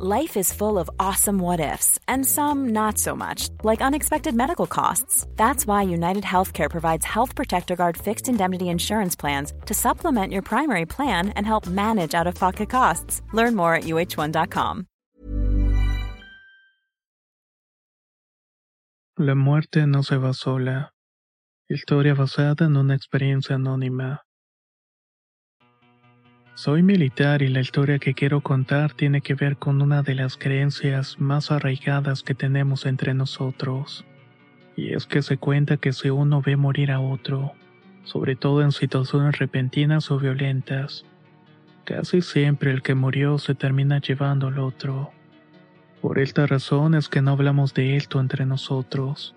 Life is full of awesome what ifs, and some not so much, like unexpected medical costs. That's why United Healthcare provides Health Protector Guard fixed indemnity insurance plans to supplement your primary plan and help manage out of pocket costs. Learn more at uh1.com. La muerte no se va sola. Historia basada en una experiencia anónima. Soy militar y la historia que quiero contar tiene que ver con una de las creencias más arraigadas que tenemos entre nosotros. Y es que se cuenta que si uno ve morir a otro, sobre todo en situaciones repentinas o violentas, casi siempre el que murió se termina llevando al otro. Por esta razón es que no hablamos de esto entre nosotros,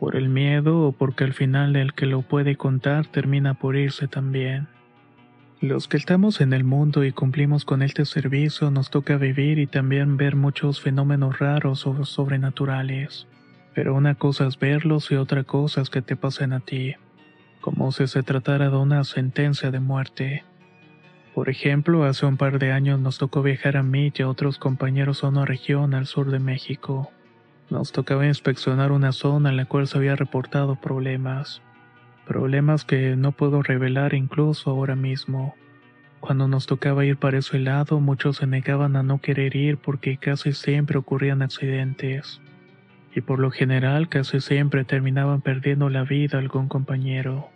por el miedo o porque al final el que lo puede contar termina por irse también. Los que estamos en el mundo y cumplimos con este servicio nos toca vivir y también ver muchos fenómenos raros o sobrenaturales. Pero una cosa es verlos y otra cosa es que te pasen a ti, como si se tratara de una sentencia de muerte. Por ejemplo, hace un par de años nos tocó viajar a mí y a otros compañeros a una región al sur de México. Nos tocaba inspeccionar una zona en la cual se había reportado problemas problemas que no puedo revelar incluso ahora mismo. Cuando nos tocaba ir para ese lado, muchos se negaban a no querer ir porque casi siempre ocurrían accidentes. Y por lo general casi siempre terminaban perdiendo la vida algún compañero,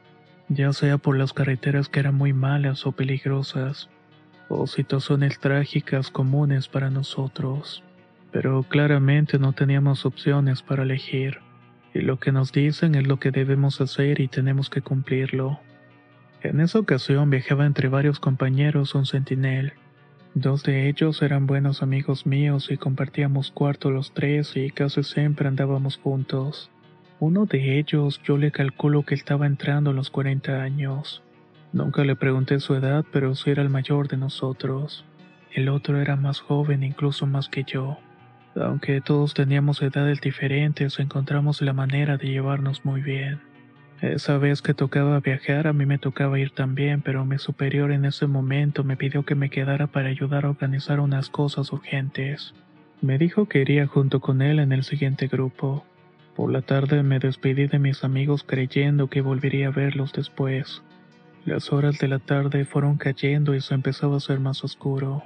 ya sea por las carreteras que eran muy malas o peligrosas, o situaciones trágicas comunes para nosotros. Pero claramente no teníamos opciones para elegir y lo que nos dicen es lo que debemos hacer y tenemos que cumplirlo. En esa ocasión viajaba entre varios compañeros un centinel. Dos de ellos eran buenos amigos míos y compartíamos cuarto los tres y casi siempre andábamos juntos. Uno de ellos yo le calculo que estaba entrando a los 40 años. Nunca le pregunté su edad, pero sí era el mayor de nosotros. El otro era más joven, incluso más que yo. Aunque todos teníamos edades diferentes, encontramos la manera de llevarnos muy bien. Esa vez que tocaba viajar, a mí me tocaba ir también, pero mi superior en ese momento me pidió que me quedara para ayudar a organizar unas cosas urgentes. Me dijo que iría junto con él en el siguiente grupo. Por la tarde me despedí de mis amigos creyendo que volvería a verlos después. Las horas de la tarde fueron cayendo y se empezaba a hacer más oscuro.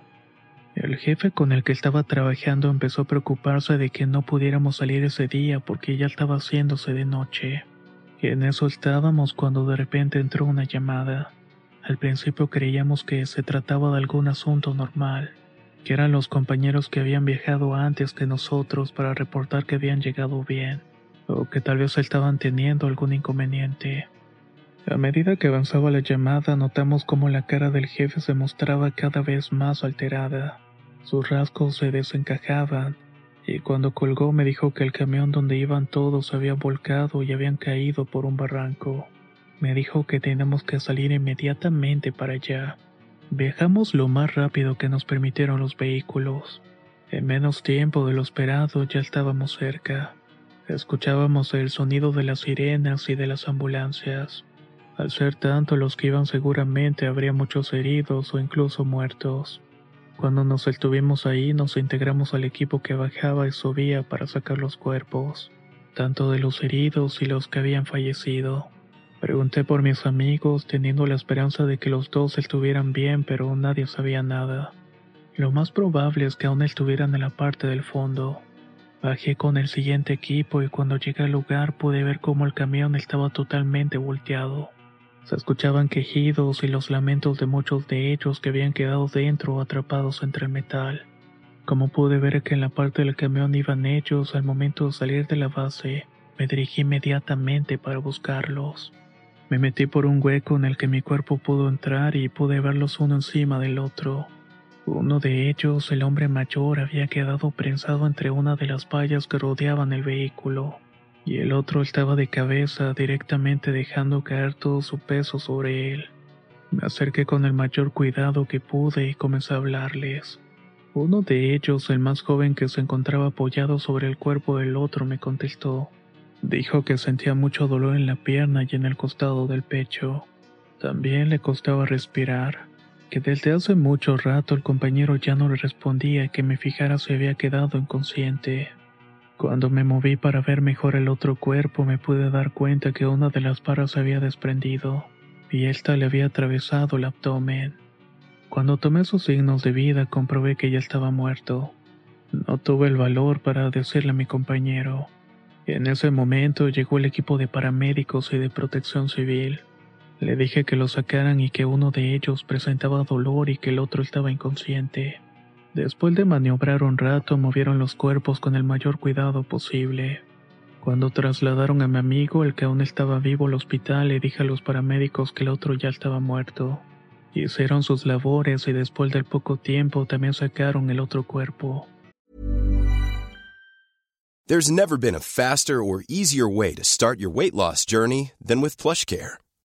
El jefe con el que estaba trabajando empezó a preocuparse de que no pudiéramos salir ese día porque ya estaba haciéndose de noche. en eso estábamos cuando de repente entró una llamada. Al principio creíamos que se trataba de algún asunto normal, que eran los compañeros que habían viajado antes que nosotros para reportar que habían llegado bien, o que tal vez estaban teniendo algún inconveniente. A medida que avanzaba la llamada notamos cómo la cara del jefe se mostraba cada vez más alterada. Sus rasgos se desencajaban, y cuando colgó me dijo que el camión donde iban todos había volcado y habían caído por un barranco. Me dijo que tenemos que salir inmediatamente para allá. Viajamos lo más rápido que nos permitieron los vehículos. En menos tiempo de lo esperado ya estábamos cerca. Escuchábamos el sonido de las sirenas y de las ambulancias. Al ser tanto los que iban seguramente habría muchos heridos o incluso muertos. Cuando nos estuvimos ahí nos integramos al equipo que bajaba y subía para sacar los cuerpos, tanto de los heridos y los que habían fallecido. Pregunté por mis amigos teniendo la esperanza de que los dos estuvieran bien, pero nadie sabía nada. Lo más probable es que aún estuvieran en la parte del fondo. Bajé con el siguiente equipo y cuando llegué al lugar pude ver cómo el camión estaba totalmente volteado. Se escuchaban quejidos y los lamentos de muchos de ellos que habían quedado dentro atrapados entre el metal. Como pude ver que en la parte del camión iban ellos al momento de salir de la base, me dirigí inmediatamente para buscarlos. Me metí por un hueco en el que mi cuerpo pudo entrar y pude verlos uno encima del otro. Uno de ellos, el hombre mayor, había quedado prensado entre una de las vallas que rodeaban el vehículo y el otro estaba de cabeza directamente dejando caer todo su peso sobre él. Me acerqué con el mayor cuidado que pude y comencé a hablarles. Uno de ellos, el más joven que se encontraba apoyado sobre el cuerpo del otro, me contestó. Dijo que sentía mucho dolor en la pierna y en el costado del pecho. También le costaba respirar. que desde hace mucho rato el compañero ya no le respondía que me fijara si había quedado inconsciente. Cuando me moví para ver mejor el otro cuerpo me pude dar cuenta que una de las barras se había desprendido y esta le había atravesado el abdomen. Cuando tomé sus signos de vida comprobé que ya estaba muerto. No tuve el valor para decirle a mi compañero. En ese momento llegó el equipo de paramédicos y de protección civil. Le dije que lo sacaran y que uno de ellos presentaba dolor y que el otro estaba inconsciente. Después de maniobrar un rato, movieron los cuerpos con el mayor cuidado posible. Cuando trasladaron a mi amigo, el que aún estaba vivo, al hospital, le dije a los paramédicos que el otro ya estaba muerto. Hicieron sus labores y después del poco tiempo también sacaron el otro cuerpo. There's never been a faster or easier way to start your weight loss journey than with PlushCare.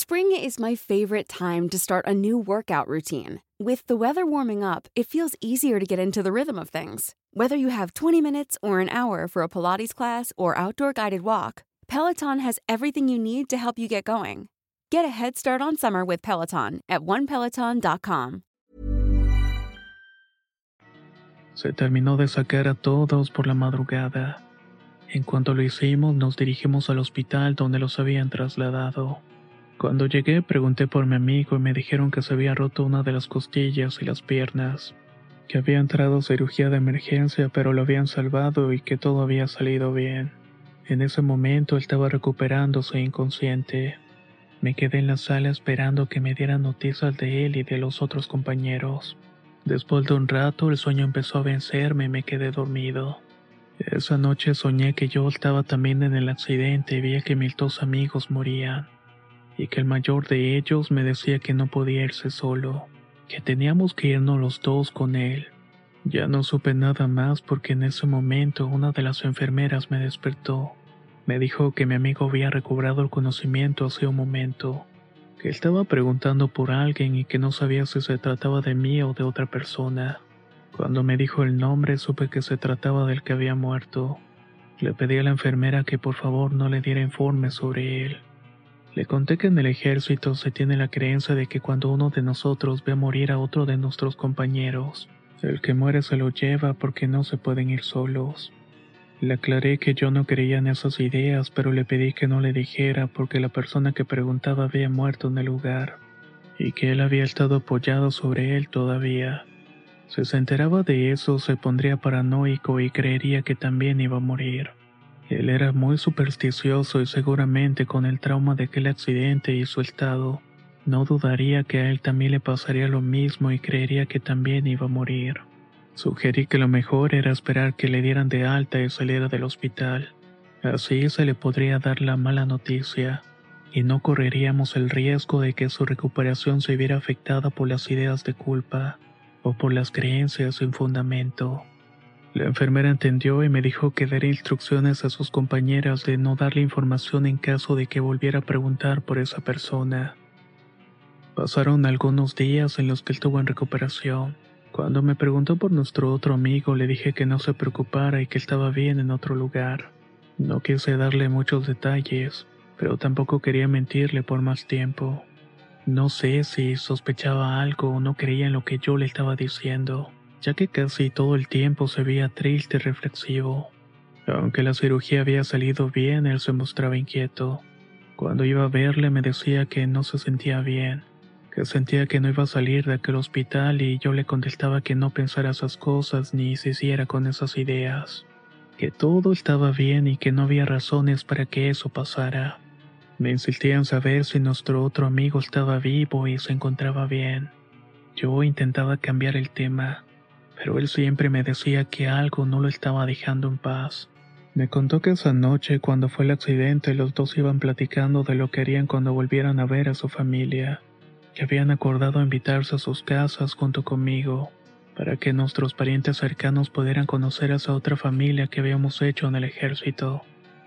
Spring is my favorite time to start a new workout routine. With the weather warming up, it feels easier to get into the rhythm of things. Whether you have 20 minutes or an hour for a Pilates class or outdoor guided walk, Peloton has everything you need to help you get going. Get a head start on summer with Peloton at onepeloton.com. Se terminó de sacar a todos por la madrugada. En cuanto lo hicimos, nos dirigimos al hospital donde los habían trasladado. Cuando llegué, pregunté por mi amigo y me dijeron que se había roto una de las costillas y las piernas, que había entrado cirugía de emergencia pero lo habían salvado y que todo había salido bien. En ese momento estaba recuperándose inconsciente. Me quedé en la sala esperando que me dieran noticias de él y de los otros compañeros. Después de un rato el sueño empezó a vencerme y me quedé dormido. Esa noche soñé que yo estaba también en el accidente y veía que mis dos amigos morían, y que el mayor de ellos me decía que no podía irse solo, que teníamos que irnos los dos con él. Ya no supe nada más porque en ese momento una de las enfermeras me despertó. Me dijo que mi amigo había recobrado el conocimiento hace un momento que estaba preguntando por alguien y que no sabía si se trataba de mí o de otra persona. Cuando me dijo el nombre supe que se trataba del que había muerto. Le pedí a la enfermera que por favor no le diera informes sobre él. Le conté que en el ejército se tiene la creencia de que cuando uno de nosotros ve morir a otro de nuestros compañeros, el que muere se lo lleva porque no se pueden ir solos. Le aclaré que yo no creía en esas ideas, pero le pedí que no le dijera porque la persona que preguntaba había muerto en el lugar y que él había estado apoyado sobre él todavía. Si se enteraba de eso, se pondría paranoico y creería que también iba a morir. Él era muy supersticioso y seguramente con el trauma de aquel accidente y su estado, no dudaría que a él también le pasaría lo mismo y creería que también iba a morir. Sugerí que lo mejor era esperar que le dieran de alta y saliera del hospital. Así se le podría dar la mala noticia, y no correríamos el riesgo de que su recuperación se viera afectada por las ideas de culpa o por las creencias sin fundamento. La enfermera entendió y me dijo que daría instrucciones a sus compañeras de no darle información en caso de que volviera a preguntar por esa persona. Pasaron algunos días en los que estuvo en recuperación. Cuando me preguntó por nuestro otro amigo, le dije que no se preocupara y que estaba bien en otro lugar. No quise darle muchos detalles, pero tampoco quería mentirle por más tiempo. No sé si sospechaba algo o no creía en lo que yo le estaba diciendo, ya que casi todo el tiempo se veía triste y reflexivo. Aunque la cirugía había salido bien, él se mostraba inquieto. Cuando iba a verle me decía que no se sentía bien, que sentía que no iba a salir de aquel hospital y yo le contestaba que no pensara esas cosas ni se hiciera con esas ideas, que todo estaba bien y que no había razones para que eso pasara. Me insistía en saber si nuestro otro amigo estaba vivo y se encontraba bien. Yo intentaba cambiar el tema, pero él siempre me decía que algo no lo estaba dejando en paz. Me contó que esa noche, cuando fue el accidente, los dos iban platicando de lo que harían cuando volvieran a ver a su familia que habían acordado invitarse a sus casas junto conmigo para que nuestros parientes cercanos pudieran conocer a esa otra familia que habíamos hecho en el ejército.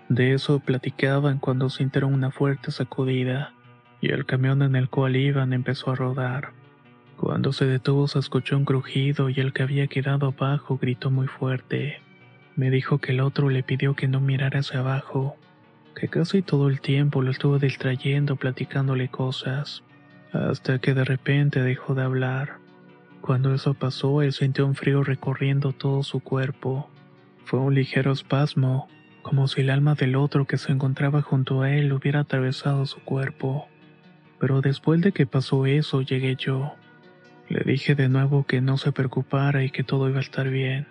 De eso platicaban cuando sintieron una fuerte sacudida y el camión en el cual iban empezó a rodar. Cuando se detuvo se escuchó un crujido y el que había quedado abajo gritó muy fuerte. Me dijo que el otro le pidió que no mirara hacia abajo, que casi todo el tiempo lo estuvo distrayendo platicándole cosas, hasta que de repente dejó de hablar. Cuando eso pasó, él sintió un frío recorriendo todo su cuerpo. Fue un ligero espasmo, como si el alma del otro que se encontraba junto a él hubiera atravesado su cuerpo. Pero después de que pasó eso, llegué yo. Le dije de nuevo que no se preocupara y que todo iba a estar bien,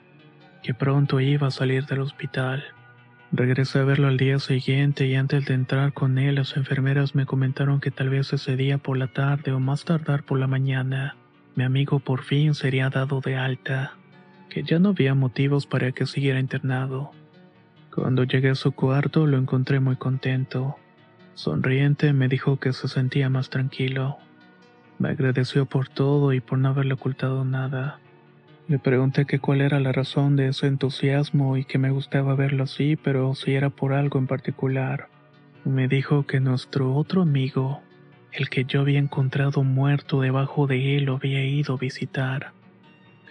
que pronto iba a salir del hospital. Regresé a verlo al día siguiente y antes de entrar con él las enfermeras me comentaron que tal vez ese día por la tarde o más tardar por la mañana mi amigo por fin sería dado de alta, que ya no había motivos para que siguiera internado. Cuando llegué a su cuarto lo encontré muy contento. Sonriente me dijo que se sentía más tranquilo. Me agradeció por todo y por no haberle ocultado nada. Le pregunté que cuál era la razón de ese entusiasmo y que me gustaba verlo así, pero si era por algo en particular. Me dijo que nuestro otro amigo, el que yo había encontrado muerto debajo de él lo había ido a visitar.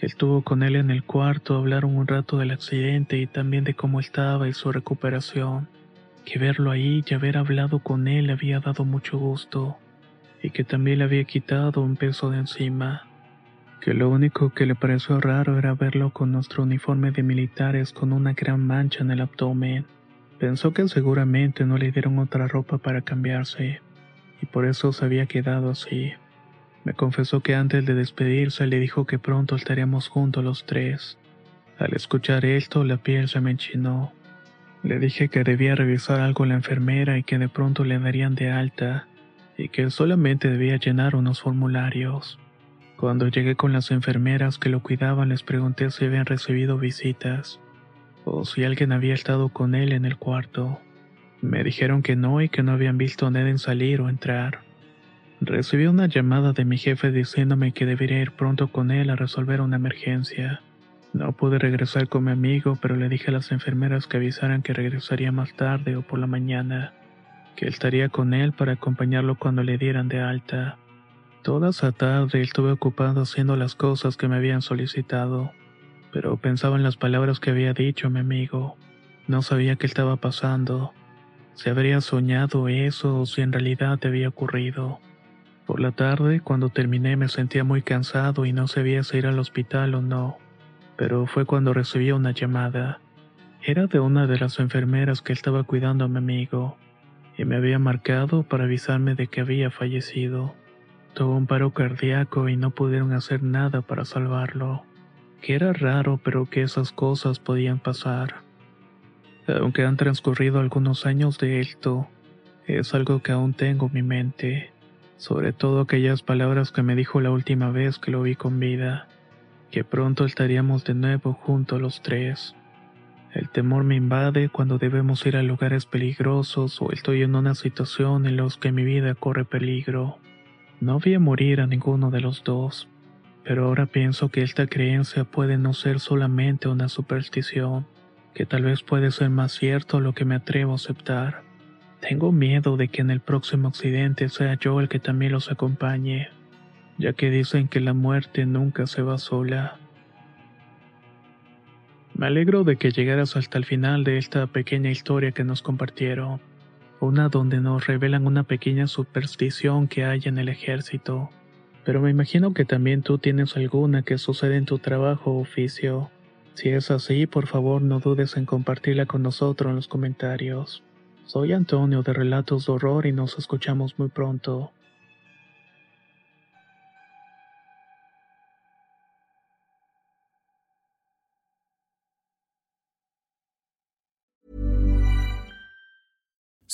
Estuvo con él en el cuarto, hablaron un rato del accidente y también de cómo estaba y su recuperación. Que verlo ahí y haber hablado con él había dado mucho gusto, y que también le había quitado un peso de encima. Que lo único que le pareció raro era verlo con nuestro uniforme de militares con una gran mancha en el abdomen. Pensó que seguramente no le dieron otra ropa para cambiarse y por eso se había quedado así. Me confesó que antes de despedirse le dijo que pronto estaríamos juntos los tres. Al escuchar esto, la piel se me enchinó. Le dije que debía revisar algo a la enfermera y que de pronto le darían de alta, y que solamente debía llenar unos formularios. Cuando llegué con las enfermeras que lo cuidaban les pregunté si habían recibido visitas, o si alguien había estado con él en el cuarto. Me dijeron que no y que no habían visto a Neden salir o entrar. Recibí una llamada de mi jefe diciéndome que debería ir pronto con él a resolver una emergencia. No pude regresar con mi amigo, pero le dije a las enfermeras que avisaran que regresaría más tarde o por la mañana, que estaría con él para acompañarlo cuando le dieran de alta. Toda esa tarde estuve ocupado haciendo las cosas que me habían solicitado, pero pensaba en las palabras que había dicho mi amigo. No sabía qué estaba pasando si habría soñado eso o si en realidad había ocurrido. Por la tarde, cuando terminé, me sentía muy cansado y no sabía si ir al hospital o no, pero fue cuando recibí una llamada. Era de una de las enfermeras que estaba cuidando a mi amigo, y me había marcado para avisarme de que había fallecido. Tuvo un paro cardíaco y no pudieron hacer nada para salvarlo. Que era raro, pero que esas cosas podían pasar. Aunque han transcurrido algunos años de esto, es algo que aún tengo en mi mente, sobre todo aquellas palabras que me dijo la última vez que lo vi con vida, que pronto estaríamos de nuevo juntos los tres. El temor me invade cuando debemos ir a lugares peligrosos o estoy en una situación en la que mi vida corre peligro. No vi a morir a ninguno de los dos, pero ahora pienso que esta creencia puede no ser solamente una superstición que tal vez puede ser más cierto lo que me atrevo a aceptar. Tengo miedo de que en el próximo accidente sea yo el que también los acompañe, ya que dicen que la muerte nunca se va sola. Me alegro de que llegaras hasta el final de esta pequeña historia que nos compartieron, una donde nos revelan una pequeña superstición que hay en el ejército, pero me imagino que también tú tienes alguna que sucede en tu trabajo o oficio. Si es así, por favor no dudes en compartirla con nosotros en los comentarios. Soy Antonio de Relatos de Horror y nos escuchamos muy pronto.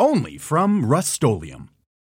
Only from Rust